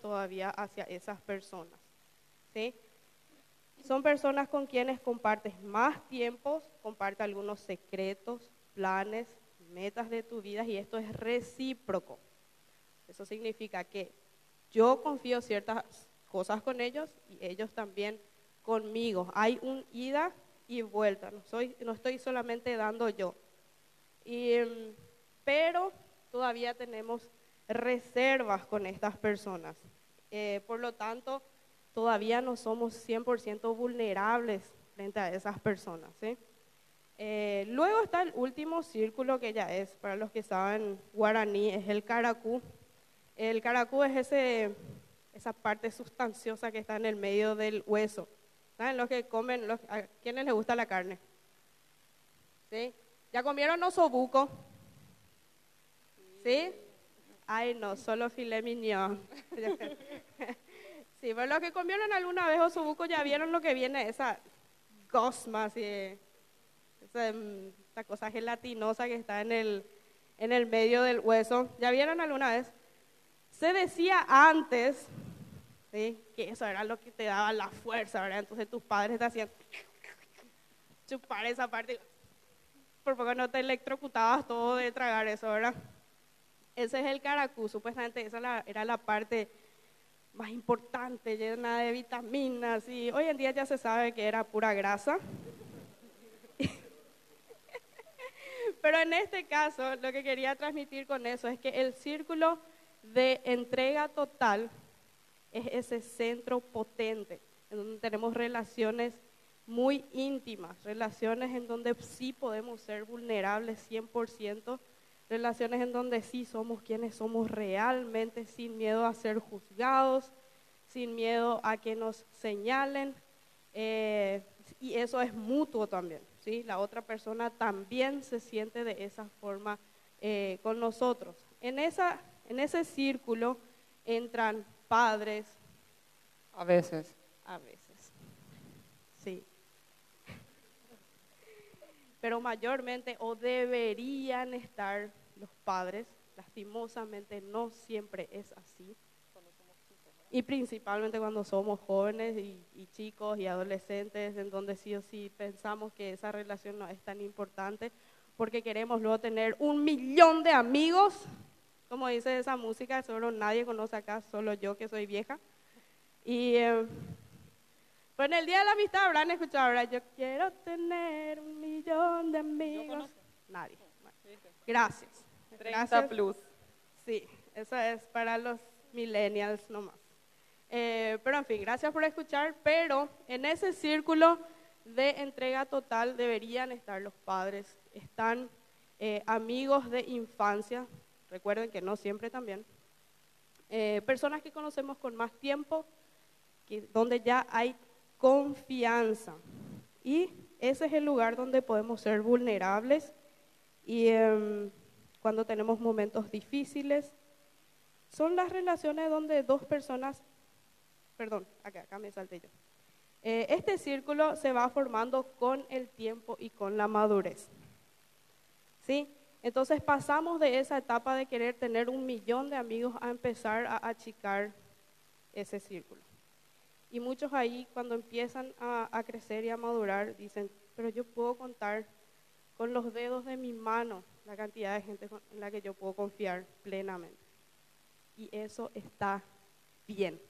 todavía hacia esas personas. ¿sí? Son personas con quienes compartes más tiempo, comparte algunos secretos, planes, metas de tu vida y esto es recíproco. Eso significa que yo confío ciertas cosas con ellos y ellos también conmigo. Hay un ida y vuelta, no, soy, no estoy solamente dando yo. Y, em, pero todavía tenemos reservas con estas personas. Eh, por lo tanto, todavía no somos 100% vulnerables frente a esas personas. Eh, luego está el último círculo que ya es, para los que saben guaraní, es el caracú. El caracú es ese, esa parte sustanciosa que está en el medio del hueso. ¿Saben los que comen? ¿A quiénes les gusta la carne? ¿Sí? ¿Ya comieron osobuco? ¿Sí? Ay, no, solo filet mignon. sí, pero los que comieron alguna vez osobuco ya vieron lo que viene, esa gosma, así, esa, esa, cosa gelatinosa que está en el, en el medio del hueso. ¿Ya vieron alguna vez? Se decía antes ¿sí? que eso era lo que te daba la fuerza, ¿verdad? Entonces tus padres te hacían chupar esa parte, por poco no te electrocutabas todo de tragar eso, ¿verdad? Ese es el caracú, supuestamente esa era la parte más importante, llena de vitaminas y hoy en día ya se sabe que era pura grasa. Pero en este caso lo que quería transmitir con eso es que el círculo de entrega total es ese centro potente, en donde tenemos relaciones muy íntimas, relaciones en donde sí podemos ser vulnerables 100%, relaciones en donde sí somos quienes somos realmente, sin miedo a ser juzgados, sin miedo a que nos señalen. Eh, y eso es mutuo también, ¿sí? La otra persona también se siente de esa forma eh, con nosotros. En, esa, en ese círculo entran padres. A veces. A veces, sí pero mayormente o deberían estar los padres. Lastimosamente no siempre es así. Y principalmente cuando somos jóvenes y, chicos y adolescentes, en donde sí o sí pensamos que esa relación no es tan importante, porque queremos luego tener un millón de amigos, como dice esa música, solo nadie conoce acá, solo yo que soy vieja. Y eh, pues en el Día de la Amistad habrán escuchado, ahora yo quiero tener un millón de amigos. Nadie. gracias. 30 plus. Sí, eso es para los millennials nomás. Eh, pero en fin, gracias por escuchar. Pero en ese círculo de entrega total deberían estar los padres. Están eh, amigos de infancia, recuerden que no siempre también. Eh, personas que conocemos con más tiempo, que, donde ya hay confianza. Y ese es el lugar donde podemos ser vulnerables y em, cuando tenemos momentos difíciles. Son las relaciones donde dos personas, perdón, acá, acá me salté yo. Eh, este círculo se va formando con el tiempo y con la madurez. ¿Sí? Entonces pasamos de esa etapa de querer tener un millón de amigos a empezar a achicar ese círculo. Y muchos ahí cuando empiezan a, crecer y a madurar dicen, pero yo puedo contar con los dedos de mi mano la cantidad de gente en la que yo puedo confiar plenamente. Y eso está bien.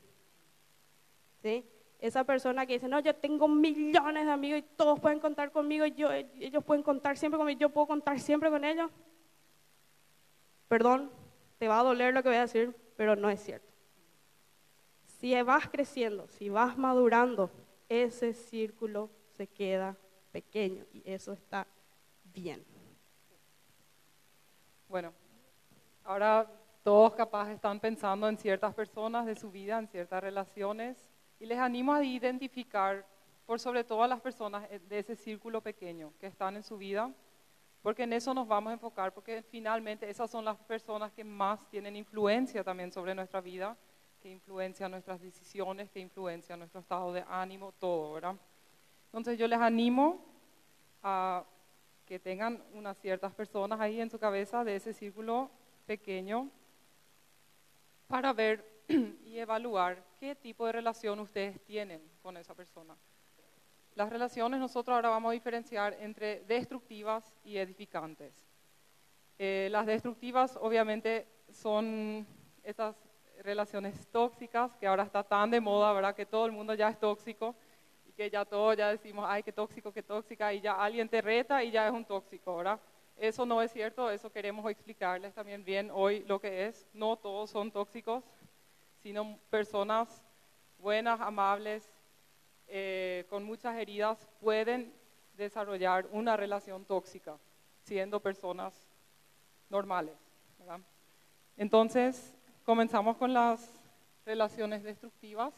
¿Sí? Esa persona que dice, no, yo tengo millones de amigos y todos pueden contar conmigo, y yo, ellos pueden contar siempre conmigo, yo puedo contar siempre con ellos. Perdón, te va a doler lo que voy a decir, pero no es cierto si vas creciendo, si vas madurando, ese círculo se queda pequeño y eso está bien. Bueno, ahora todos capaz están pensando en ciertas personas de su vida, en ciertas relaciones, y les animo a identificar por sobre todas las personas de ese círculo pequeño que están en su vida, porque en eso nos vamos a enfocar, porque finalmente esas son las personas que más tienen influencia también sobre nuestra vida que influencia nuestras decisiones, que influencia nuestro estado de ánimo, todo, ¿verdad? Entonces yo les animo a que tengan unas ciertas personas ahí en su cabeza de ese círculo pequeño para ver y evaluar qué tipo de relación ustedes tienen con esa persona. Las relaciones nosotros ahora vamos a diferenciar entre destructivas y edificantes. Eh, las destructivas obviamente son esas relaciones tóxicas que ahora está tan de moda, ¿verdad? Que todo el mundo ya es tóxico y que ya todos ya decimos, ay, qué tóxico, qué tóxica, y ya alguien te reta y ya es un tóxico, ¿verdad? Eso no es cierto, eso queremos explicarles también bien hoy lo que es. No todos son tóxicos, sino personas buenas, amables, eh, con muchas heridas, pueden desarrollar una relación tóxica, siendo personas normales. ¿verdad? Entonces, comenzamos con las relaciones destructivas.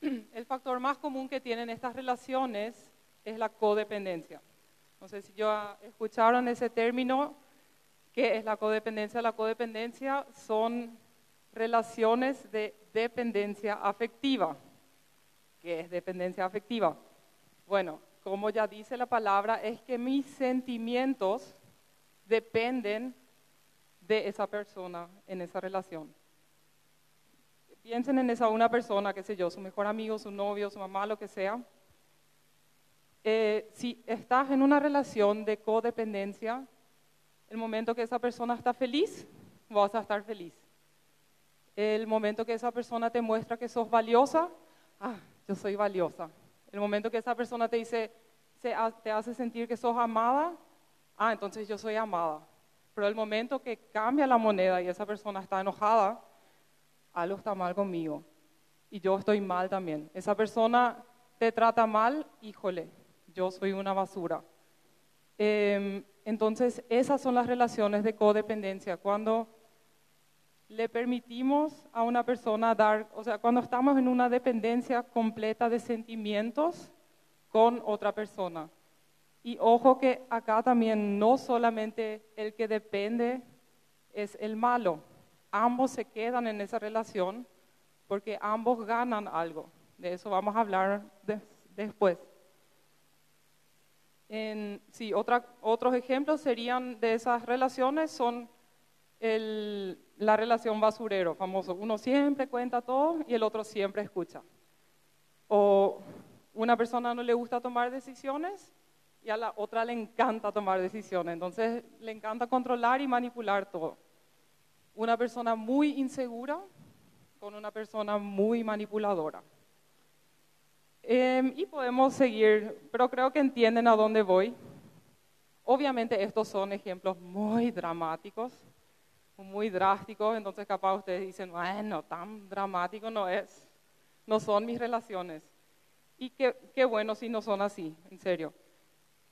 El factor más común que tienen estas relaciones es la codependencia. No sé si ya escucharon ese término, ¿qué es la codependencia? La codependencia son relaciones de dependencia afectiva. ¿Qué es dependencia afectiva? Bueno, como ya dice la palabra, es que mis sentimientos dependen de esa persona en esa relación. Piensen en esa una persona, qué sé yo, su mejor amigo, su novio, su mamá, lo que sea. Eh, si estás en una relación de codependencia, el momento que esa persona está feliz, vas a estar feliz. El momento que esa persona te muestra que sos valiosa, ah, yo soy valiosa. El momento que esa persona te dice, te hace sentir que sos amada, ah, entonces yo soy amada. Pero el momento que cambia la moneda y esa persona está enojada, algo está mal conmigo. Y yo estoy mal también. Esa persona te trata mal, híjole, yo soy una basura. Em, entonces, esas son las relaciones de codependencia. Cuando le permitimos a una persona dar, o sea, cuando estamos en una dependencia completa de sentimientos con otra persona. Y ojo que acá también no solamente el que depende es el malo, ambos se quedan en esa relación porque ambos ganan algo. De eso vamos a hablar después. En, sí, otros ejemplos serían de esas relaciones son la relación basurero, famoso. Uno siempre cuenta todo y el otro siempre escucha. O una persona no le gusta tomar decisiones y a la otra le encanta tomar decisiones. Entonces le encanta controlar y manipular todo. Una persona muy insegura con una persona muy manipuladora. Em, y podemos seguir, pero creo que entienden a dónde voy. Obviamente estos son ejemplos muy dramáticos, muy drásticos, entonces capaz ustedes dicen, bueno, tan dramático no es, no son mis relaciones. Y qué, qué bueno si no son así, en serio.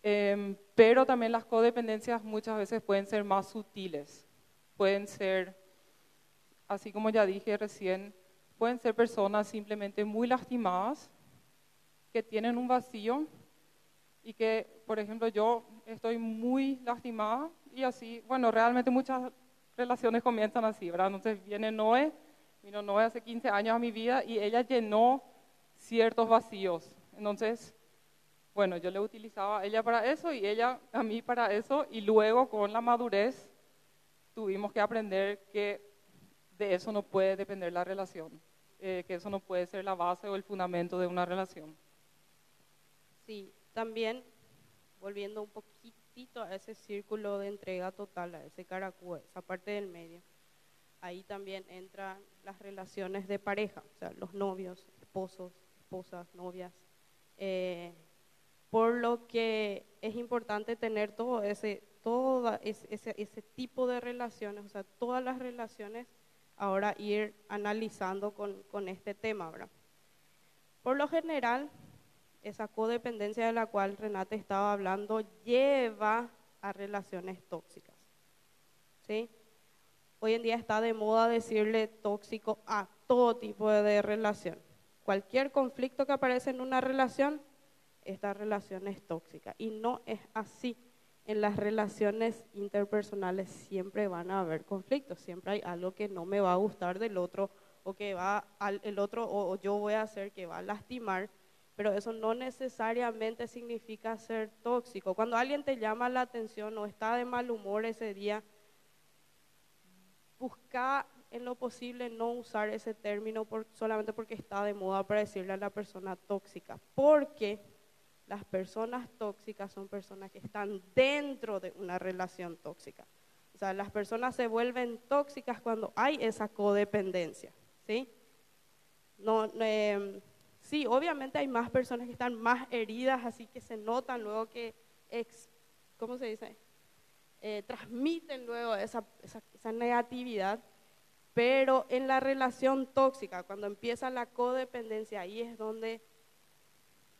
Em, pero también las codependencias muchas veces pueden ser más sutiles, pueden ser, así como ya dije recién, pueden ser personas simplemente muy lastimadas, que tienen un vacío y que, por ejemplo, yo estoy muy lastimada y así, bueno, realmente muchas relaciones comienzan así, ¿verdad? Entonces viene Noé, vino Noé hace 15 años a mi vida y ella llenó ciertos vacíos. Entonces, bueno, yo le utilizaba a ella para eso y ella a mí para eso y luego con la madurez tuvimos que aprender que de eso no puede depender la relación, eh, que eso no puede ser la base o el fundamento de una relación. Sí, también volviendo un poquitito a ese círculo de entrega total, a ese caracú, esa parte del medio, ahí también entran las relaciones de pareja, o sea, los novios, esposos, esposas, novias. Eh, por lo que es importante tener todo ese, todo ese, ese, tipo de relaciones, o sea, todas las relaciones, ahora ir analizando con, con este tema, ¿verdad? Por lo general, esa codependencia de la cual Renate estaba hablando lleva a relaciones tóxicas. ¿Sí? Hoy en día está de moda decirle tóxico a todo tipo de relación. Cualquier conflicto que aparece en una relación esta relación es tóxica. Y no es así. En las relaciones interpersonales siempre van a haber conflictos, siempre hay algo que no me va a gustar del otro o que va al el otro o, yo voy a hacer que va a lastimar, pero eso no necesariamente significa ser tóxico. Cuando alguien te llama la atención o está de mal humor ese día, busca en lo posible no usar ese término por, solamente porque está de moda para decirle a la persona tóxica, porque las personas tóxicas son personas que están dentro de una relación tóxica. O sea, las personas se vuelven tóxicas cuando hay esa codependencia, ¿sí? No, em, sí, obviamente hay más personas que están más heridas, así que se notan luego que, ¿cómo se dice? Eh, transmiten luego esa, esa negatividad, pero en la relación tóxica, cuando empieza la codependencia, ahí es donde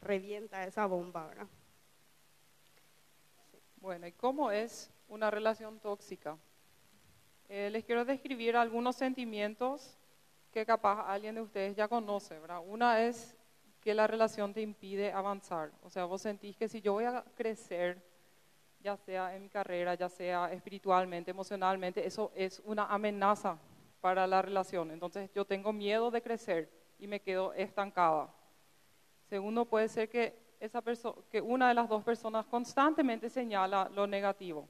revienta esa bomba, ¿verdad? Bueno, ¿y cómo es una relación tóxica? Eh, les quiero describir algunos sentimientos que capaz alguien de ustedes ya conoce, ¿verdad? Una es que la relación te impide avanzar. O sea, vos sentís que si yo voy a crecer, ya sea en mi carrera, ya sea espiritualmente, emocionalmente, eso es una amenaza para la relación. Entonces yo tengo miedo de crecer y me quedo estancada. Segundo, puede ser que, esa que una de las dos personas constantemente señala lo negativo.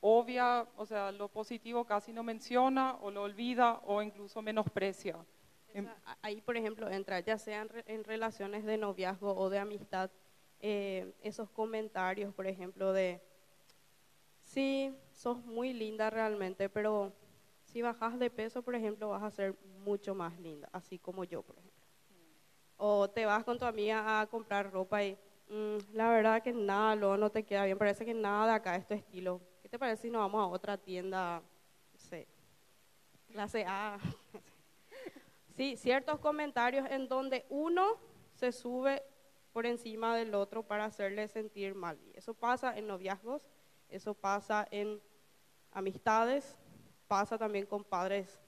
Obvia, o sea, lo positivo casi no menciona o lo olvida o incluso menosprecia. Ahí, por ejemplo, entra, ya sean en relaciones de noviazgo o de amistad, eh, esos comentarios, por ejemplo, de, sí, sos muy linda realmente, pero si bajas de peso, por ejemplo, vas a ser mucho más linda, así como yo, por ejemplo. O te vas con tu amiga a comprar ropa y mm, la verdad que nada, luego no te queda bien, parece que nada de acá es tu estilo. ¿Qué te parece si nos vamos a otra tienda, clase A? sí, ciertos comentarios en donde uno se sube por encima del otro para hacerle sentir mal. Y eso pasa en noviazgos, eso pasa en amistades, pasa también con padres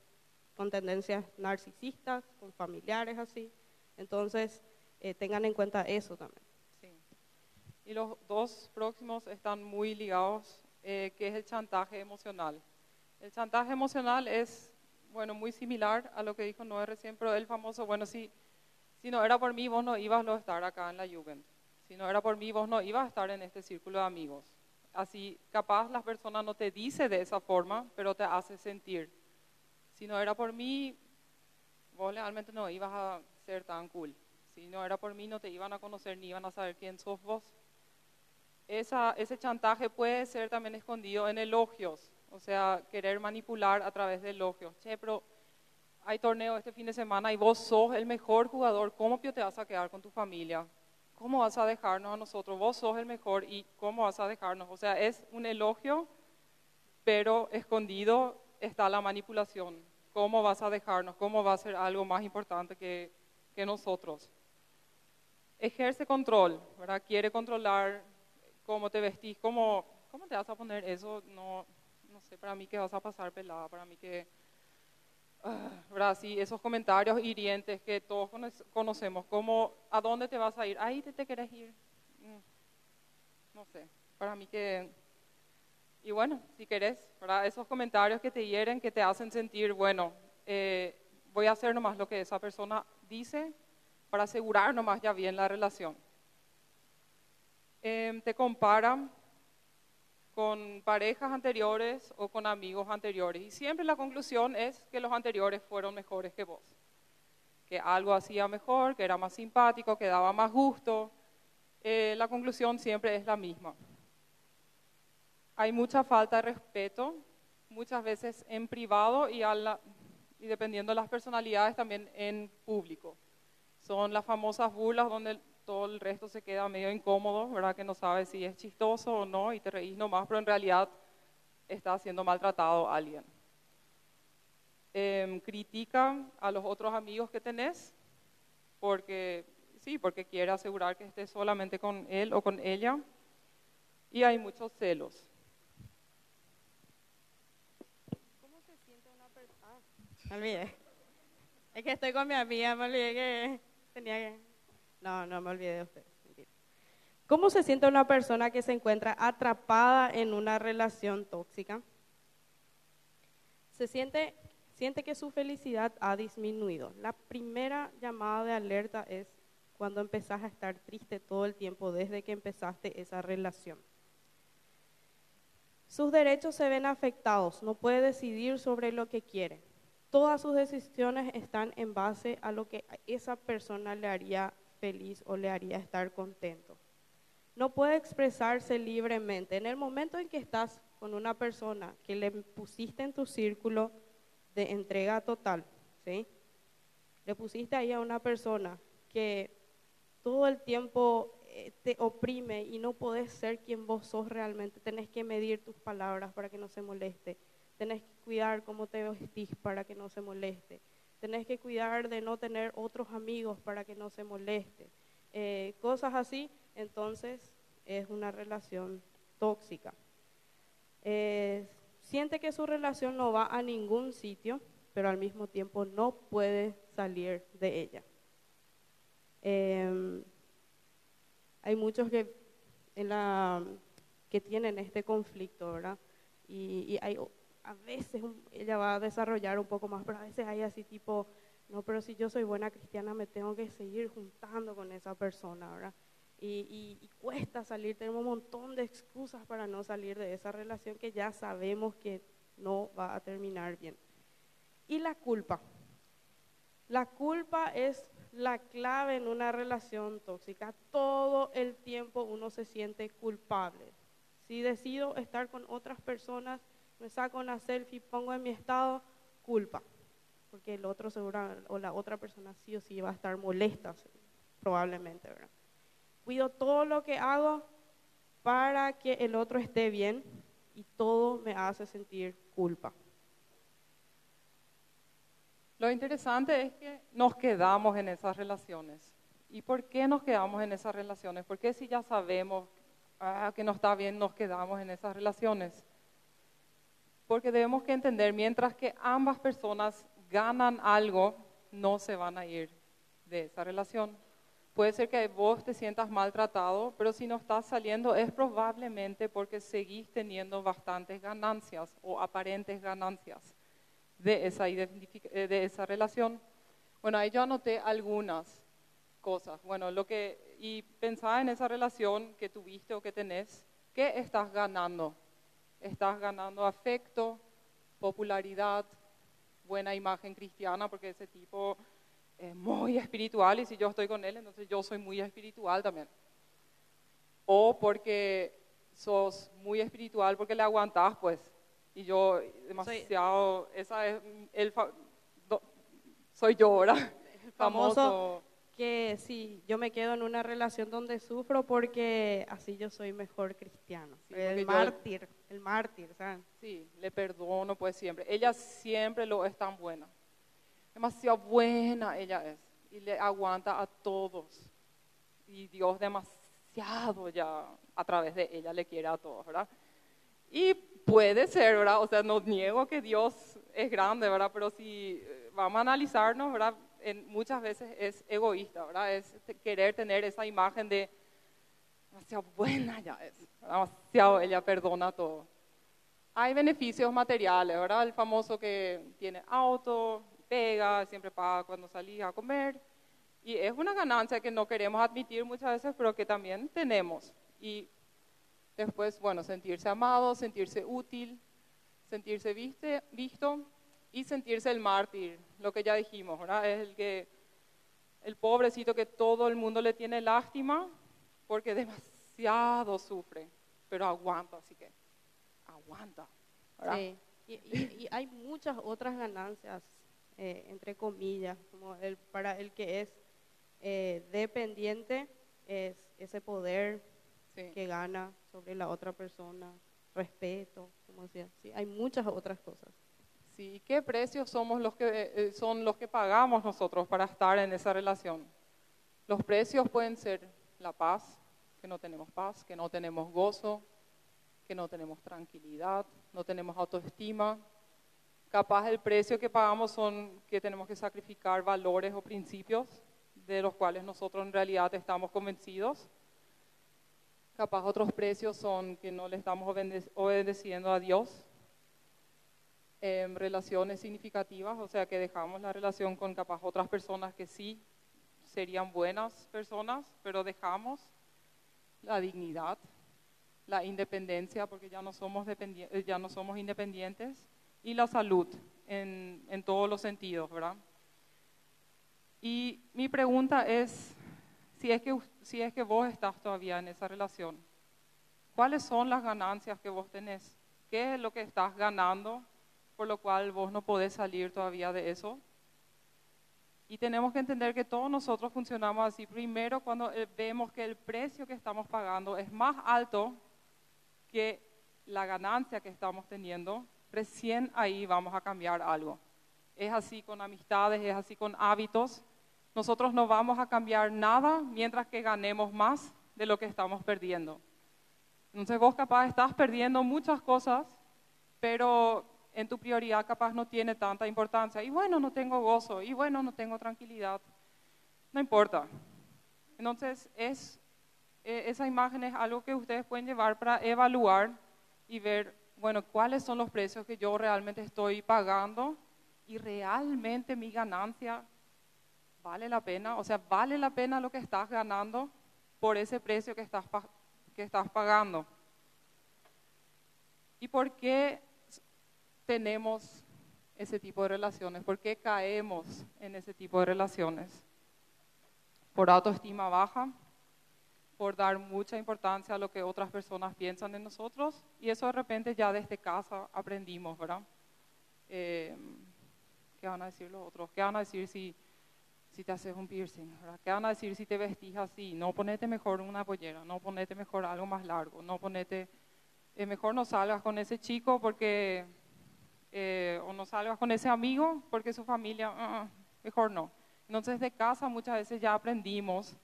con tendencias narcisistas, con familiares así. Entonces, eh, tengan en cuenta eso también. Sí. Y los dos próximos están muy ligados, eh, que es el chantaje emocional. El chantaje emocional es, bueno, muy similar a lo que dijo Noé recién, pero el famoso, bueno, si, si no era por mí, vos no ibas a estar acá en la Jugend. Si no era por mí, vos no ibas a estar en este círculo de amigos. Así, capaz las personas no te dice de esa forma, pero te hace sentir. Si no era por mí, vos realmente no ibas a ser tan cool. Si no era por mí, no te iban a conocer ni iban a saber quién sos vos. Esa, ese chantaje puede ser también escondido en elogios, o sea, querer manipular a través de elogios. Che, pero hay torneo este fin de semana y vos sos el mejor jugador, ¿cómo te vas a quedar con tu familia? ¿Cómo vas a dejarnos a nosotros? Vos sos el mejor y ¿cómo vas a dejarnos? O sea, es un elogio, pero escondido está la manipulación. ¿Cómo vas a dejarnos? ¿Cómo va a ser algo más importante que que nosotros. Ejerce control, ¿verdad? Quiere controlar cómo te vestís, cómo, cómo te vas a poner eso, no, no sé, para mí que vas a pasar pelada, para mí que, uh, ¿verdad? Sí, esos comentarios hirientes que todos conocemos, como, ¿a dónde te vas a ir? Ahí te, te querés ir. Mm, no sé, para mí que... Y bueno, si querés, ¿verdad? Esos comentarios que te hieren, que te hacen sentir, bueno, eh, voy a hacer nomás lo que esa persona dice para asegurar nomás ya bien la relación. Em, te comparan con parejas anteriores o con amigos anteriores y siempre la conclusión es que los anteriores fueron mejores que vos, que algo hacía mejor, que era más simpático, que daba más gusto. Eh, la conclusión siempre es la misma. Hay mucha falta de respeto, muchas veces en privado y a la, y dependiendo de las personalidades también en público. Son las famosas burlas donde todo el resto se queda medio incómodo, ¿verdad? Que no sabes si es chistoso o no y te reís nomás, pero en realidad está siendo maltratado alguien. Eh, critica a los otros amigos que tenés porque sí, porque quiere asegurar que estés solamente con él o con ella. Y hay muchos celos. Me olvidé. Es que estoy con mi amiga, me olvidé que tenía que... No, no me olvidé de usted. ¿Cómo se siente una persona que se encuentra atrapada en una relación tóxica? Se siente, siente que su felicidad ha disminuido. La primera llamada de alerta es cuando empezás a estar triste todo el tiempo desde que empezaste esa relación. Sus derechos se ven afectados, no puede decidir sobre lo que quiere todas sus decisiones están en base a lo que a esa persona le haría feliz o le haría estar contento. No puede expresarse libremente. En el momento en que estás con una persona que le pusiste en tu círculo de entrega total, ¿sí? Le pusiste ahí a una persona que todo el tiempo eh, te oprime y no podés ser quien vos sos realmente. Tenés que medir tus palabras para que no se moleste. Tenés que cuidar cómo te vestís para que no se moleste. Tenés que cuidar de no tener otros amigos para que no se moleste. Eh, cosas así, entonces es una relación tóxica. Eh, siente que su relación no va a ningún sitio, pero al mismo tiempo no puede salir de ella. Em, hay muchos que, en la, que tienen este conflicto, ¿verdad? Y, hay, a veces ella va a desarrollar un poco más, pero a veces hay así tipo, no, pero si yo soy buena cristiana me tengo que seguir juntando con esa persona, ¿verdad? Y, y, cuesta salir, tenemos un montón de excusas para no salir de esa relación que ya sabemos que no va a terminar bien. Y la culpa. La culpa es la clave en una relación tóxica. Todo el tiempo uno se siente culpable. Si decido estar con otras personas, me saco una selfie, pongo en mi estado, culpa. Porque el otro seguro, o la otra persona sí o sí va a estar molesta, probablemente, ¿verdad? Cuido todo lo que hago para que el otro esté bien y todo me hace sentir culpa. Lo interesante es que nos quedamos en esas relaciones. ¿Y por qué nos quedamos en esas relaciones? Porque si ya sabemos ah, que no está bien, nos quedamos en esas relaciones? Porque debemos que entender, mientras que ambas personas ganan algo, no se van a ir de esa relación. Puede ser que vos te sientas maltratado, pero si no estás saliendo es probablemente porque seguís teniendo bastantes ganancias o aparentes ganancias de esa, eh, de esa relación. Bueno, ahí yo anoté algunas cosas. Bueno, lo que, y pensaba en esa relación que tuviste o que tenés, ¿qué estás ganando? ¿Estás ganando afecto, popularidad, buena imagen cristiana? Porque ese tipo es muy espiritual y si yo estoy con él, entonces yo soy muy espiritual también. O porque sos muy espiritual porque le aguantás, pues, y yo demasiado, esa es el soy yo, ¿verdad? El famoso, que sí, yo me quedo en una relación donde sufro porque así yo soy mejor cristiano. el mártir, el mártir, ¿sabes? Sí, le perdono pues siempre. Ella siempre lo es tan buena. Demasiado buena ella es y le aguanta a todos. Y Dios demasiado ya a través de ella le quiere a todos, ¿verdad? Y puede ser, ¿verdad? O sea, no niego que Dios es grande, ¿verdad? Pero si eh, vamos a analizarnos, ¿verdad? En, muchas veces es egoísta, ¿verdad? Es querer tener esa imagen de demasiado buena ya es, demasiado ella perdona todo. Hay beneficios materiales, ¿verdad? El famoso que tiene auto, pega, siempre paga cuando salís a comer. Y es una ganancia que no queremos admitir muchas veces, pero que también tenemos. Y Después, bueno, sentirse amado, sentirse útil, sentirse viste, visto y sentirse el mártir, lo que ya dijimos, ¿verdad? Es el que el pobrecito que todo el mundo le tiene lástima porque demasiado sufre, pero aguanta, así que aguanta. ¿verdad? Sí. Y, hay muchas otras ganancias, eh, entre comillas, como el, para el que es eh, dependiente, es ese poder que gana sobre la otra persona, respeto, como decía. Sí, hay muchas otras cosas. Sí, ¿qué precios somos los que, eh, son los que pagamos nosotros para estar en esa relación? Los precios pueden ser la paz, que no tenemos paz, que no tenemos gozo, que no tenemos tranquilidad, no tenemos autoestima. Capaz el precio que pagamos son que tenemos que sacrificar valores o principios de los cuales nosotros en realidad estamos convencidos Capaz otros precios son que no le estamos obedeciendo a Dios. En relaciones significativas, o sea que dejamos la relación con capaz otras personas que sí serían buenas personas, pero dejamos la dignidad, la independencia, porque ya no somos, ya no somos independientes, y la salud en, en todos los sentidos, ¿verdad? Y mi pregunta es, si es, que, si es que vos estás todavía en esa relación, ¿cuáles son las ganancias que vos tenés? ¿Qué es lo que estás ganando por lo cual vos no podés salir todavía de eso? Y tenemos que entender que todos nosotros funcionamos así. Primero, cuando eh, vemos que el precio que estamos pagando es más alto que la ganancia que estamos teniendo, recién ahí vamos a cambiar algo. Es así con amistades, es así con hábitos. Nosotros no vamos a cambiar nada mientras que ganemos más de lo que estamos perdiendo. Entonces vos capaz estás perdiendo muchas cosas, pero en tu prioridad capaz no tiene tanta importancia. Y bueno, no tengo gozo, y bueno, no tengo tranquilidad. No importa. Entonces, es, eh, esa imagen es algo que ustedes pueden llevar para evaluar y ver, bueno, cuáles son los precios que yo realmente estoy pagando y realmente mi ganancia vale la pena, o sea, vale la pena lo que estás ganando por ese precio que estás, que estás pagando. ¿Y por qué tenemos ese tipo de relaciones? ¿Por qué caemos en ese tipo de relaciones? Por autoestima baja, por dar mucha importancia a lo que otras personas piensan de nosotros y eso de repente ya desde casa aprendimos, ¿verdad? Eh, ¿Qué van a decir los otros? ¿Qué van a decir si, si te haces un piercing? ¿Qué van a decir si te vestís así? No ponete mejor una pollera, no ponete mejor algo más largo, no ponete, eh, mejor no salgas con ese chico porque eh, o no salgas con ese amigo porque su familia, uh, mejor no. Entonces de casa muchas veces ya aprendimos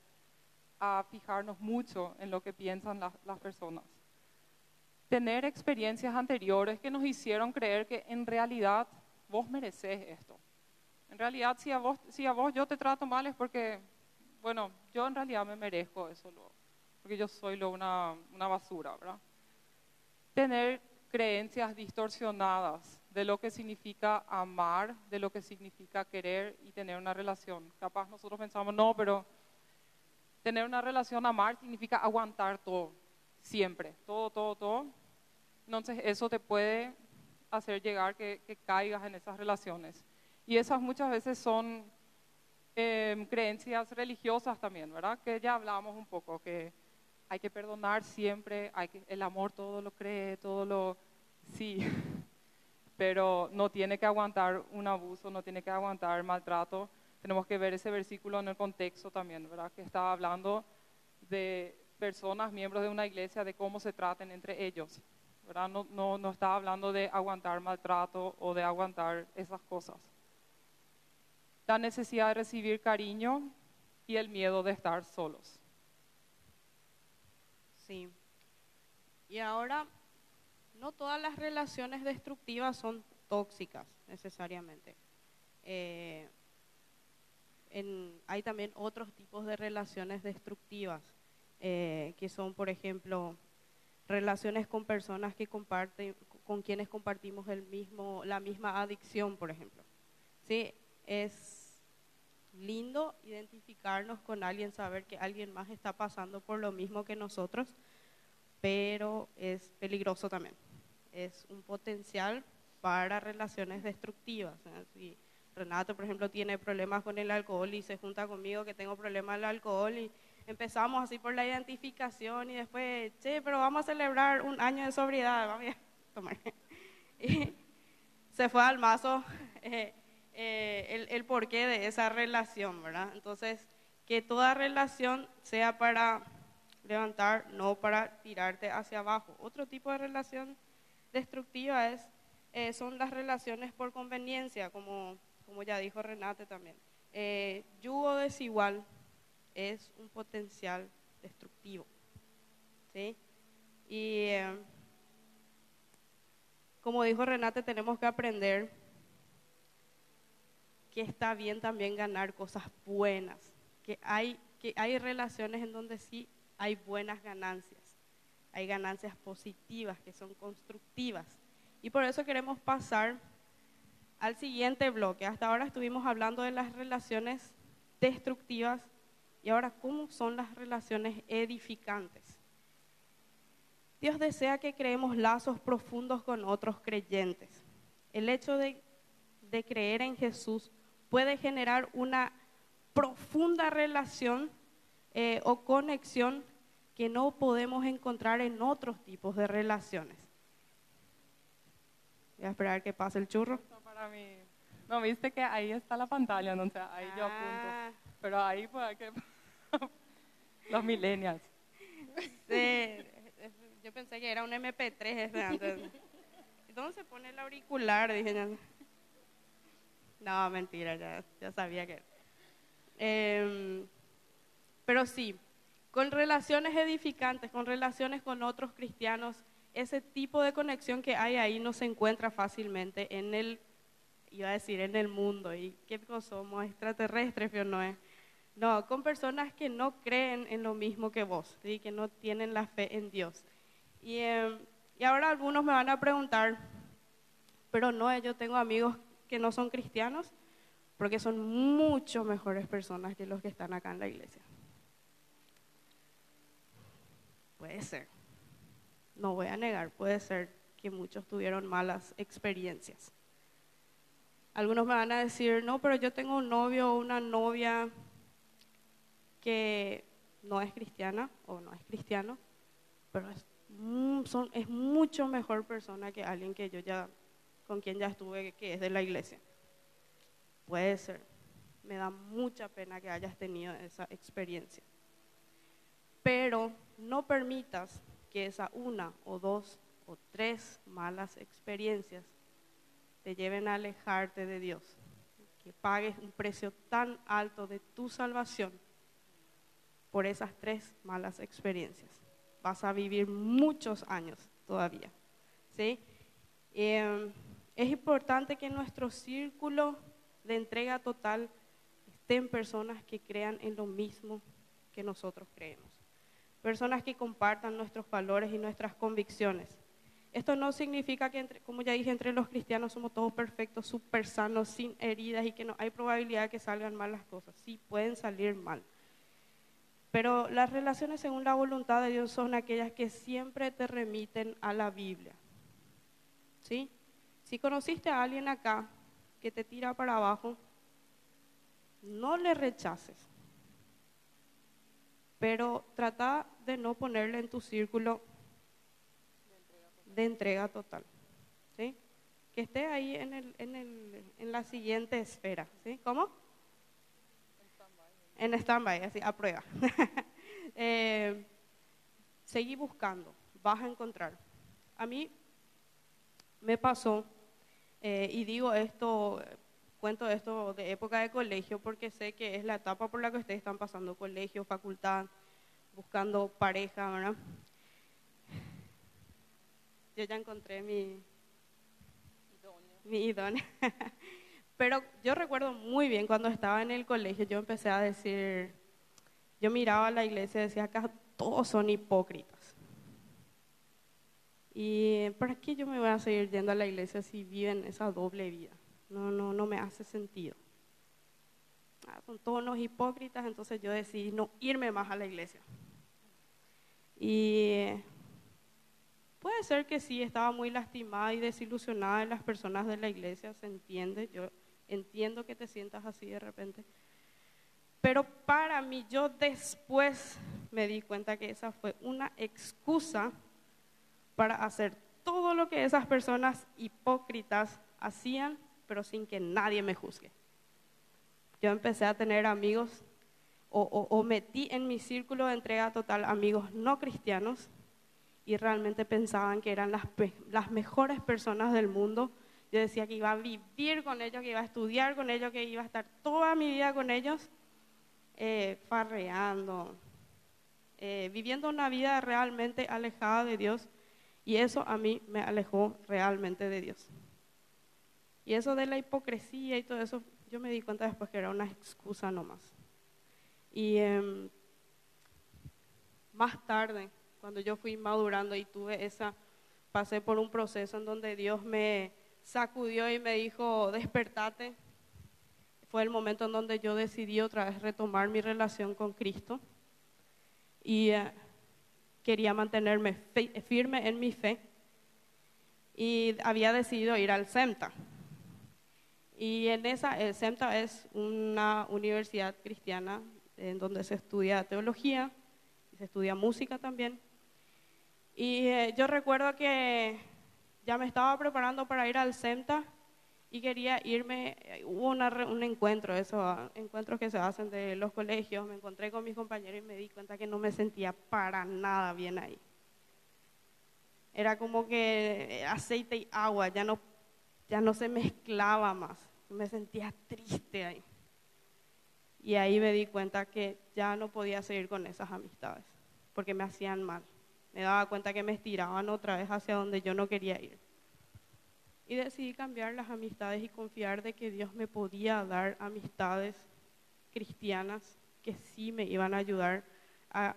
a fijarnos mucho en lo que piensan las personas. Tener experiencias anteriores que nos hicieron creer que en realidad vos mereces esto. En realidad si a vos, si a vos yo te trato mal es porque, bueno, yo en realidad me merezco eso, porque yo soy lo una, una basura, ¿verdad? Tener creencias distorsionadas de lo que significa amar, de lo que significa querer y tener una relación. Capaz nosotros pensamos, no, pero tener una relación, amar, significa aguantar todo, siempre, todo, todo, todo. Entonces eso te puede hacer llegar que, caigas en esas relaciones. Y esas muchas veces son em, creencias religiosas también, ¿verdad? Que ya hablábamos un poco, que hay que perdonar siempre, hay que, el amor todo lo cree, todo lo... Sí, pero no tiene que aguantar un abuso, no tiene que aguantar maltrato. Tenemos que ver ese versículo en el contexto también, ¿verdad? Que está hablando de personas, miembros de una iglesia, de cómo se traten entre ellos, ¿verdad? No, no, no está hablando de aguantar maltrato o de aguantar esas cosas. La necesidad de recibir cariño y el miedo de estar solos. Sí. Y ahora no todas las relaciones destructivas son tóxicas necesariamente. Eh, hay también otros tipos de relaciones destructivas, eh, que son, por ejemplo, relaciones con personas que comparten, con quienes compartimos el mismo, la misma adicción, por ejemplo. Sí, es lindo identificarnos con alguien, saber que alguien más está pasando por lo mismo que nosotros, pero es peligroso también es un potencial para relaciones destructivas. Si Renato, por ejemplo, tiene problemas con el alcohol y se junta conmigo que tengo problemas del alcohol y empezamos así por la identificación y después, che, pero vamos a celebrar un año de sobriedad, vamos a tomar. Y se fue al mazo eh, eh, el, el porqué de esa relación, ¿verdad? Entonces, que toda relación sea para levantar, no para tirarte hacia abajo. Otro tipo de relación destructiva es, eh, son las relaciones por conveniencia, como, como ya dijo Renate también. Eh, yugo desigual es un potencial destructivo. ¿sí? Y eh, como dijo Renate, tenemos que aprender que está bien también ganar cosas buenas, que hay, que hay relaciones en donde sí hay buenas ganancias hay ganancias positivas que son constructivas. Y por eso queremos pasar al siguiente bloque. Hasta ahora estuvimos hablando de las relaciones destructivas y ahora cómo son las relaciones edificantes. Dios desea que creemos lazos profundos con otros creyentes. El hecho de, de creer en Jesús puede generar una profunda relación eh, o conexión que no podemos encontrar en otros tipos de relaciones. Voy a esperar que pase el churro. No, para mí. No, viste que ahí está la pantalla, ¿no? Sea, ahí yo apunto. Ah, Pero ahí pues que... Los millennials. sí, yo pensé que era un MP3 ese antes. ¿Y ¿Dónde se pone el auricular? Dije. No, mentira, ya, ya sabía que era. Em, pero sí, con relaciones edificantes, con relaciones con otros cristianos, ese tipo de conexión que hay ahí no se encuentra fácilmente en el, iba a decir, en el mundo. ¿Y qué somos? Extraterrestres, ¿o no es? No, con personas que no creen en lo mismo que vos, ¿sí? que no tienen la fe en Dios. Y, em, y ahora algunos me van a preguntar, pero no, yo tengo amigos que no son cristianos, porque son mucho mejores personas que los que están acá en la iglesia. Puede ser. No voy a negar, puede ser que muchos tuvieron malas experiencias. Algunos me van a decir, no, pero yo tengo un novio o una novia que no es cristiana o no es cristiano, pero es, mu- son- es mucho mejor persona que alguien que yo ya, con quien ya estuve, que es de la iglesia. Puede ser. Me da mucha pena que hayas tenido esa experiencia. Pero no permitas que esa una o dos o tres malas experiencias te lleven a alejarte de Dios. Que pagues un precio tan alto de tu salvación por esas tres malas experiencias. Vas a vivir muchos años todavía. ¿sí? Eh, es importante que en nuestro círculo de entrega total estén personas que crean en lo mismo que nosotros creemos. Personas que compartan nuestros valores y nuestras convicciones. Esto no significa que, entre- como ya dije, entre los cristianos somos todos perfectos, súper sanos, sin heridas y que no hay probabilidad de que salgan mal las cosas. Sí, pueden salir mal. Pero las relaciones según la voluntad de Dios son aquellas que siempre te remiten a la Biblia. ¿Sí? Si conociste a alguien acá que te tira para abajo, no le rechaces. Pero trata de no ponerle en tu círculo de entrega total. ¿Sí? Que esté ahí en, el, en, el, en la siguiente esfera. ¿Sí? ¿Cómo? En stand-by, así, a prueba. eh, seguí buscando, vas a encontrar. A mí me pasó, eh, y digo esto, cuento esto de época de colegio, porque sé que es la etapa por la que ustedes están pasando, colegio, facultad, buscando pareja, ¿verdad? Yo ya encontré mi, idónea. Pero yo recuerdo muy bien cuando estaba en el colegio, yo empecé a decir, yo miraba a la iglesia y decía, acá todos son hipócritas. ¿Y para qué yo me voy a seguir yendo a la iglesia si viven esa doble vida? No, no, no me hace sentido. Ah, son todos unos hipócritas, entonces yo decidí no irme más a la iglesia. Y puede ser que sí, estaba muy lastimada y desilusionada de las personas de la iglesia, se entiende, yo entiendo que te sientas así de repente. Pero para mí, yo después me di cuenta que esa fue una excusa para hacer todo lo que esas personas hipócritas hacían, pero sin que nadie me juzgue. Yo empecé a tener amigos o, metí en mi círculo de entrega total amigos no cristianos y realmente pensaban que eran las mejores personas del mundo. Yo decía que iba a vivir con ellos, que iba a estudiar con ellos, que iba a estar toda mi vida con ellos, eh, farreando, eh, viviendo una vida realmente alejada de Dios. Y eso a mí me alejó realmente de Dios. Y eso de la hipocresía y todo eso, yo me di cuenta después que era una excusa nomás. Y em, más tarde, cuando yo fui madurando y tuve esa, pasé por un proceso en donde Dios me sacudió y me dijo, despertate. Fue el momento en donde yo decidí otra vez retomar mi relación con Cristo y eh, quería mantenerme firme en mi fe. y había decidido ir al CEMTA. Y en esa, el CEMTA es una universidad cristiana en donde se estudia teología y se estudia música también. Y eh, yo recuerdo que ya me estaba preparando para ir al CEMTA y quería irme, eh, hubo un encuentro, esos encuentros que se hacen de los colegios, me encontré con mis compañeros y me di cuenta que no me sentía para nada bien ahí. Era como que aceite y agua, ya no, ya no se mezclaba más, me sentía triste ahí. Y ahí me di cuenta que ya no podía seguir con esas amistades, porque me hacían mal. Me daba cuenta que me estiraban otra vez hacia donde yo no quería ir. Y decidí cambiar las amistades y confiar de que Dios me podía dar amistades cristianas que sí me iban a ayudar a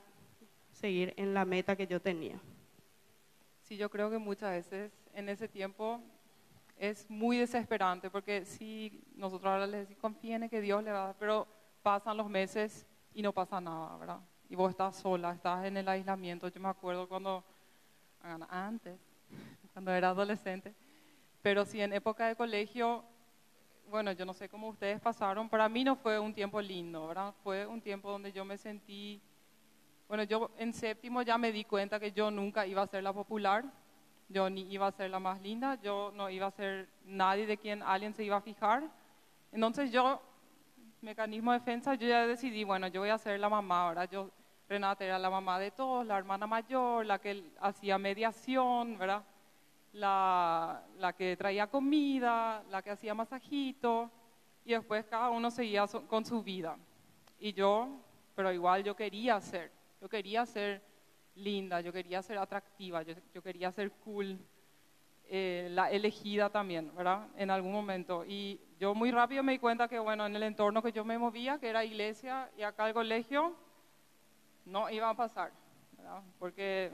seguir en la meta que yo tenía. Sí, yo creo que muchas veces en ese tiempo es muy desesperante porque si nosotros ahora les decimos confíen en que Dios le va a dar, pero pasan los meses y no pasa nada, ¿verdad? Y vos estás sola, estás en el aislamiento. Yo me acuerdo cuando, antes, cuando era adolescente, pero si en época de colegio, bueno, yo no sé cómo ustedes pasaron, para mí no fue un tiempo lindo, ¿verdad? Fue un tiempo donde yo me sentí, bueno, yo en séptimo ya me di cuenta que yo nunca iba a ser la popular, yo ni iba a ser la más linda, yo no iba a ser nadie de quien alguien se iba a fijar. Entonces yo, mecanismo de defensa, yo ya decidí, bueno, yo voy a ser la mamá, ¿verdad? Yo, Renata era la mamá de todos, la hermana mayor, la que hacía mediación, ¿verdad? la, la que traía comida, la que hacía masajito, y después cada uno seguía con su vida. Y yo, pero igual yo quería ser, yo quería ser linda, yo quería ser atractiva, yo, yo quería ser cool, eh, la elegida también, ¿verdad? En algún momento. Y yo muy rápido me di cuenta que, bueno, en el entorno que yo me movía, que era iglesia y acá el colegio, no iba a pasar, ¿verdad? Porque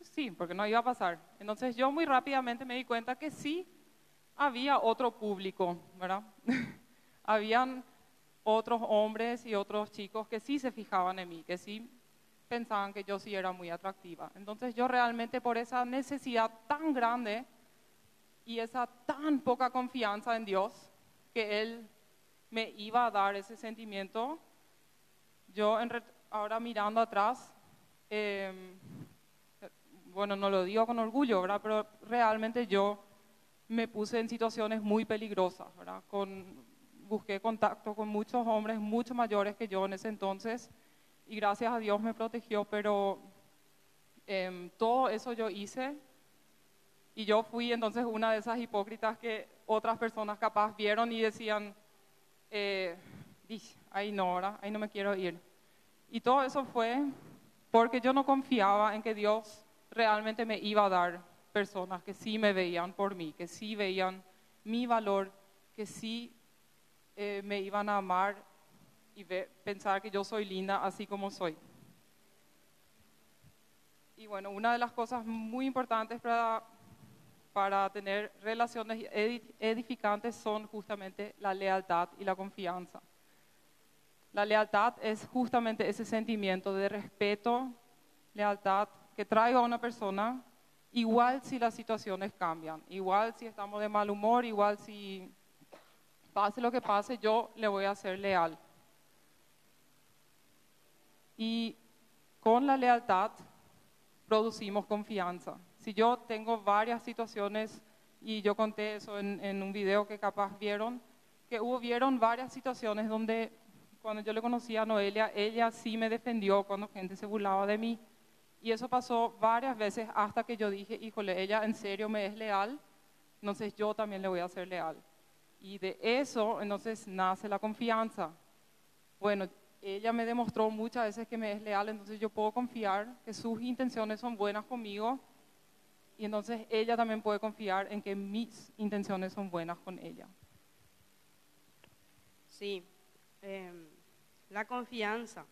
sí, porque no iba a pasar. Entonces yo muy rápidamente me di cuenta que sí había otro público, ¿verdad? Habían otros hombres y otros chicos que sí se fijaban en mí, que sí pensaban que yo sí era muy atractiva. Entonces yo realmente por esa necesidad tan grande y esa tan poca confianza en Dios, que Él me iba a dar ese sentimiento, yo ahora mirando atrás, eh, bueno, no lo digo con orgullo, ¿verdad? Pero realmente yo me puse en situaciones muy peligrosas, ¿verdad? Con, busqué contacto con muchos hombres mucho mayores que yo en ese entonces y gracias a Dios me protegió, pero em, todo eso yo hice y yo fui entonces una de esas hipócritas que otras personas capaz vieron y decían, eh, ahí no, ¿verdad? Ahí no me quiero ir. Y todo eso fue porque yo no confiaba en que Dios realmente me iba a dar personas que sí me veían por mí, que sí veían mi valor, que sí eh, me iban a amar y pensar que yo soy linda así como soy. Y bueno, una de las cosas muy importantes para, para tener relaciones edificantes son justamente la lealtad y la confianza. La lealtad es justamente ese sentimiento de respeto, lealtad, que traigo a una persona, igual si las situaciones cambian, igual si estamos de mal humor, igual si pase lo que pase, yo le voy a ser leal. Y con la lealtad producimos confianza. Si yo tengo varias situaciones, y yo conté eso en, en un video que capaz vieron, que hubo, vieron varias situaciones donde cuando yo le conocí a Noelia, ella sí me defendió cuando gente se burlaba de mí y eso pasó varias veces hasta que yo dije, híjole, ella en serio me es leal, entonces yo también le voy a ser leal. Y de eso entonces nace la confianza. Bueno, ella me demostró muchas veces que me es leal, entonces yo puedo confiar que sus intenciones son buenas conmigo y entonces ella también puede confiar en que mis intenciones son buenas con ella. Sí, em, la confianza.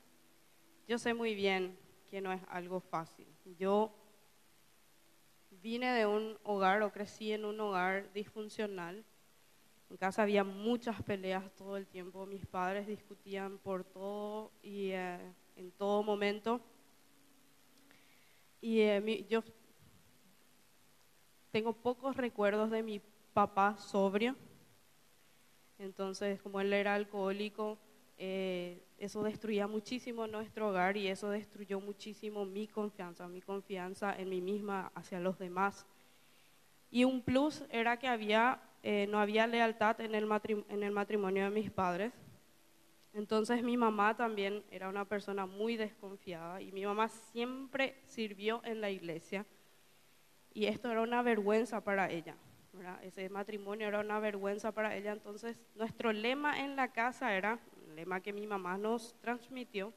Yo sé muy bien que no es algo fácil. Yo vine de un hogar o crecí en un hogar disfuncional. En casa había muchas peleas todo el tiempo. Mis padres discutían por todo y eh, en todo momento. Y eh, yo tengo pocos recuerdos de mi papá sobrio. Entonces, como él era alcohólico, eh, eso destruía muchísimo nuestro hogar y eso destruyó muchísimo mi confianza, mi confianza en mí misma hacia los demás. Y un plus era que había, eh, no había lealtad en el, en el matrimonio de mis padres. Entonces mi mamá también era una persona muy desconfiada y mi mamá siempre sirvió en la iglesia y esto era una vergüenza para ella. Ese matrimonio era una vergüenza para ella. Entonces nuestro lema en la casa era, el lema que mi mamá nos transmitió,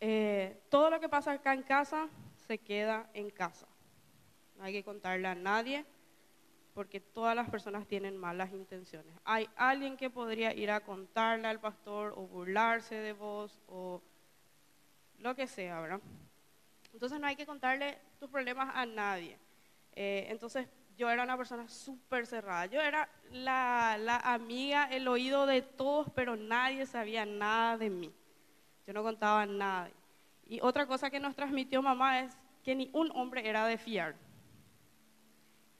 eh, todo lo que pasa acá en casa se queda en casa. No hay que contarle a nadie porque todas las personas tienen malas intenciones. Hay alguien que podría ir a contarle al pastor o burlarse de vos o lo que sea, ¿verdad? Entonces no hay que contarle tus problemas a nadie. Eh, entonces yo era una persona súper cerrada. Yo era la, la amiga, el oído de todos, pero nadie sabía nada de mí. Yo no contaba nada. Y otra cosa que nos transmitió mamá es que ni un hombre era de fiar.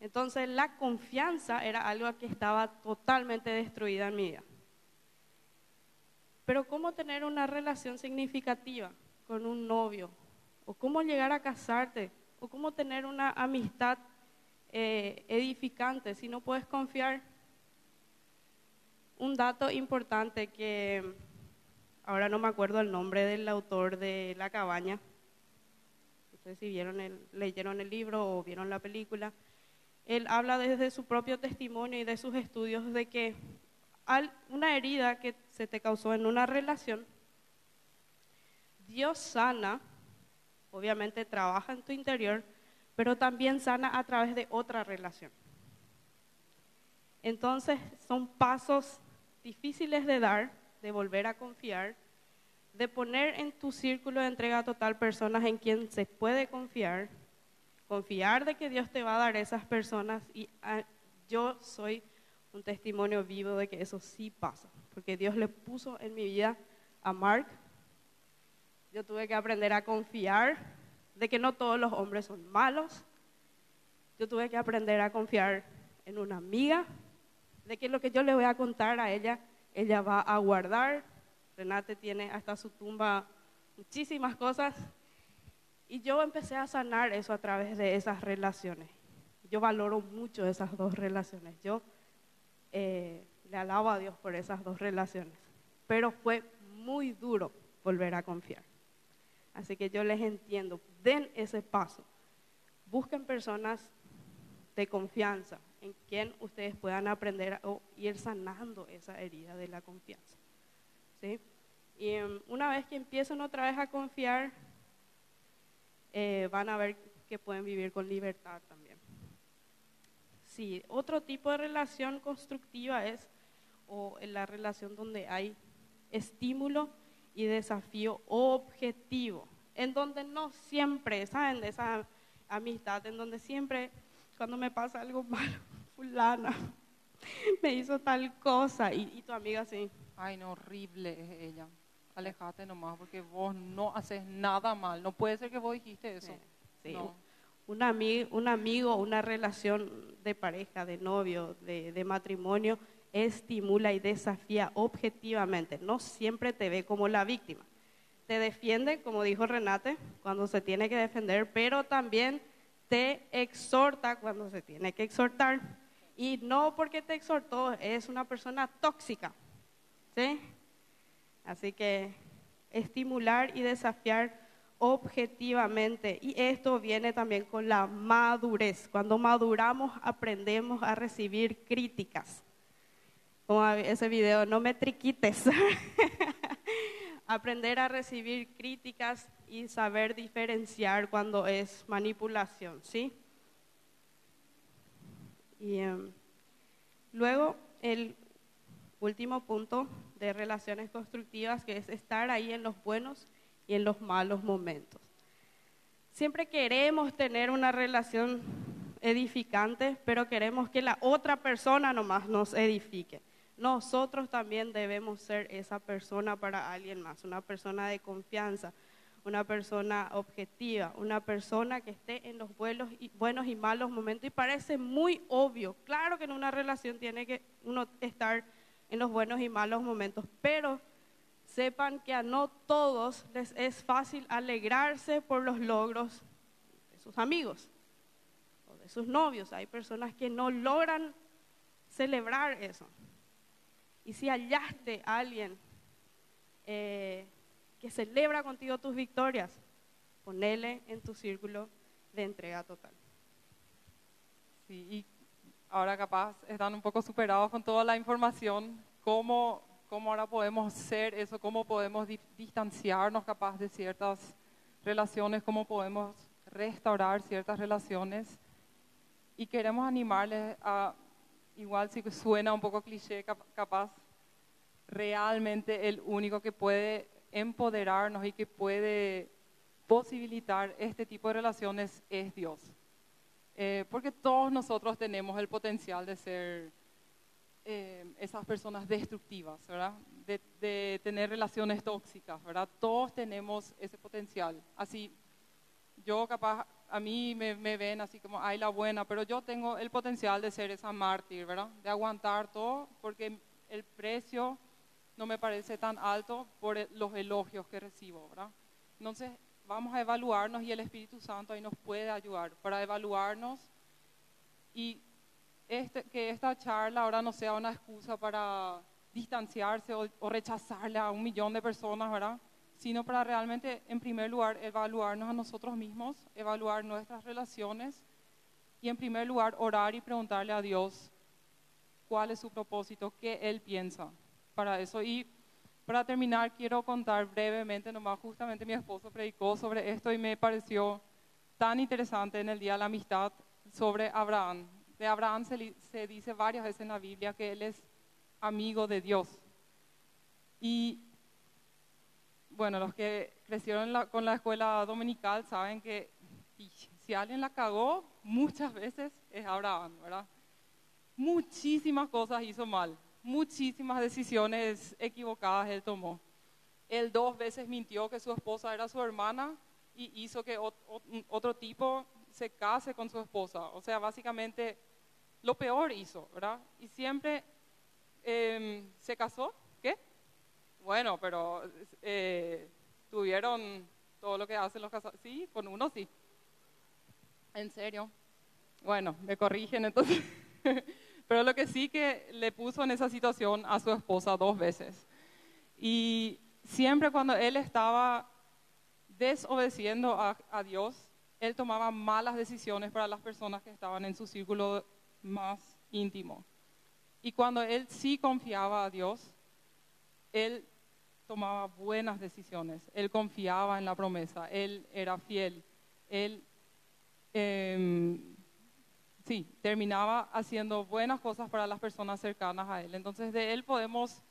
Entonces la confianza era algo que estaba totalmente destruida en mi vida. Pero ¿cómo tener una relación significativa con un novio? ¿O cómo llegar a casarte? ¿O cómo tener una amistad eh, edificante si no puedes confiar? Un dato importante que ahora no me acuerdo el nombre del autor de La cabaña. No sé si vieron el, leyeron el libro o vieron la película él habla desde su propio testimonio y de sus estudios de que una herida que se te causó en una relación, Dios sana, obviamente trabaja en tu interior, pero también sana a través de otra relación. Entonces son pasos difíciles de dar, de volver a confiar, de poner en tu círculo de entrega total personas en quien se puede confiar confiar de que Dios te va a dar esas personas y ah, yo soy un testimonio vivo de que eso sí pasa, porque Dios le puso en mi vida a Mark. Yo tuve que aprender a confiar de que no todos los hombres son malos. Yo tuve que aprender a confiar en una amiga, de que lo que yo le voy a contar a ella, ella va a guardar. Renate tiene hasta su tumba muchísimas cosas y yo empecé a sanar eso a través de esas relaciones. Yo valoro mucho esas dos relaciones. Yo eh, le alabo a Dios por esas dos relaciones. Pero fue muy duro volver a confiar. Así que yo les entiendo. Den ese paso. Busquen personas de confianza en quien ustedes puedan aprender a ir sanando esa herida de la confianza. ¿Sí? Y em, una vez que empiecen otra vez a confiar, eh, van a ver que pueden vivir con libertad también. Sí, otro tipo de relación constructiva es o la relación donde hay estímulo y desafío objetivo, en donde no siempre, ¿saben? De esa amistad, en donde siempre, cuando me pasa algo malo, fulana, me hizo tal cosa, y, y tu amiga sí. Ay, no, horrible es ella alejate nomás porque vos no haces nada mal. No puede ser que vos dijiste eso. Sí, Un, amigo, un amigo, una relación de pareja, de novio, de, de matrimonio, estimula y desafía objetivamente. No siempre te ve como la víctima. Te defiende, como dijo Renate, cuando se tiene que defender, pero también te exhorta cuando se tiene que exhortar. Y no porque te exhortó, es una persona tóxica. ¿Sí? Así que estimular y desafiar objetivamente. Y esto viene también con la madurez. Cuando maduramos aprendemos a recibir críticas. Como ese video, no me triquites. Aprender a recibir críticas y saber diferenciar cuando es manipulación, ¿sí? Y em, luego el último punto de relaciones constructivas, que es estar ahí en los buenos y en los malos momentos. Siempre queremos tener una relación edificante, pero queremos que la otra persona nomás nos edifique. Nosotros también debemos ser esa persona para alguien más, una persona de confianza, una persona objetiva, una persona que esté en los buenos y, buenos y malos momentos. Y parece muy obvio, claro que en una relación tiene que uno estar en los buenos y malos momentos, pero sepan que a no todos les es fácil alegrarse por los logros de sus amigos o de sus novios. Hay personas que no logran celebrar eso. Y si hallaste a alguien eh, que celebra contigo tus victorias, ponele en tu círculo de entrega total. Sí, ahora capaz están un poco superados con toda la información, cómo, cómo ahora podemos ser eso, cómo podemos distanciarnos capaz de ciertas relaciones, cómo podemos restaurar ciertas relaciones. Y queremos animarles a, igual si suena un poco cliché capaz, realmente el único que puede empoderarnos y que puede posibilitar este tipo de relaciones es Dios. Eh, porque todos nosotros tenemos el potencial de ser eh, esas personas destructivas, ¿verdad? De, de, tener relaciones tóxicas, ¿verdad? Todos tenemos ese potencial. Así, yo capaz, a mí me, me ven así como, ay, la buena, pero yo tengo el potencial de ser esa mártir, ¿verdad? De aguantar todo, porque el precio no me parece tan alto por los elogios que recibo, ¿verdad? Entonces, vamos a evaluarnos y el Espíritu Santo ahí nos puede ayudar para evaluarnos y este, que esta charla ahora no sea una excusa para distanciarse o, o, rechazarle a un millón de personas, ¿verdad? Sino para realmente, en primer lugar, evaluarnos a nosotros mismos, evaluar nuestras relaciones y, en primer lugar, orar y preguntarle a Dios cuál es su propósito, qué Él piensa para eso. Y para terminar, quiero contar brevemente, nomás justamente mi esposo predicó sobre esto y me pareció tan interesante en el Día de la Amistad sobre Abraham. De Abraham se, se dice varias veces en la Biblia que él es amigo de Dios. Y bueno, los que crecieron con la escuela dominical saben que si alguien la cagó, muchas veces es Abraham, ¿verdad? Muchísimas cosas hizo mal muchísimas decisiones equivocadas él tomó. Él dos veces mintió que su esposa era su hermana y hizo que otro tipo se case con su esposa. O sea, básicamente lo peor hizo, ¿verdad? Y siempre em, se casó, ¿qué? Bueno, pero eh, tuvieron todo lo que hacen los casados. Sí, con uno sí. ¿En serio? Bueno, me corrigen entonces. Pero lo que sí que le puso en esa situación a su esposa dos veces. Y siempre cuando él estaba desobedeciendo a, Dios, él tomaba malas decisiones para las personas que estaban en su círculo más íntimo. Y cuando él sí confiaba a Dios, él tomaba buenas decisiones, él confiaba en la promesa, él era fiel, él eh, sí, terminaba haciendo buenas cosas para las personas cercanas a Él. Entonces de Él podemos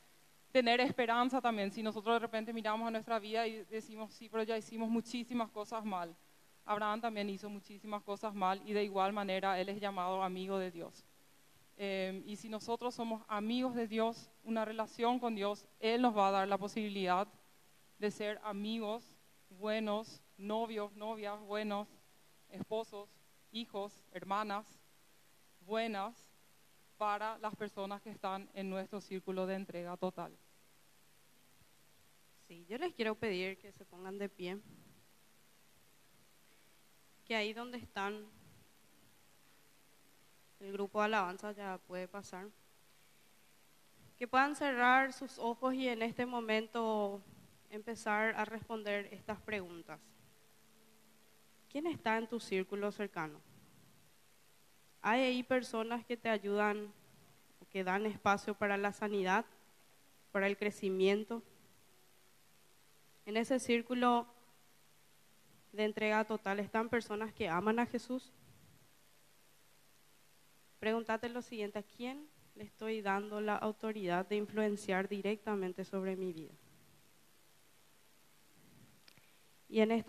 tener esperanza también. Si nosotros de repente miramos a nuestra vida y decimos, sí, pero ya hicimos muchísimas cosas mal. Abraham también hizo muchísimas cosas mal y de igual manera Él es llamado amigo de Dios. Eh, y si nosotros somos amigos de Dios, una relación con Dios, Él nos va a dar la posibilidad de ser amigos buenos, novios, novias buenos, esposos, hijos, hermanas, buenas para las personas que están en nuestro círculo de entrega total. Sí, yo les quiero pedir que se pongan de pie. Que ahí donde están, el grupo de alabanza ya puede pasar. Que puedan cerrar sus ojos y en este momento empezar a responder estas preguntas. ¿Quién está en tu círculo cercano? Hay ahí personas que te ayudan, que dan espacio para la sanidad, para el crecimiento. En ese círculo de entrega total están personas que aman a Jesús. Pregúntate lo siguiente, ¿a quién le estoy dando la autoridad de influenciar directamente sobre mi vida? Y en esta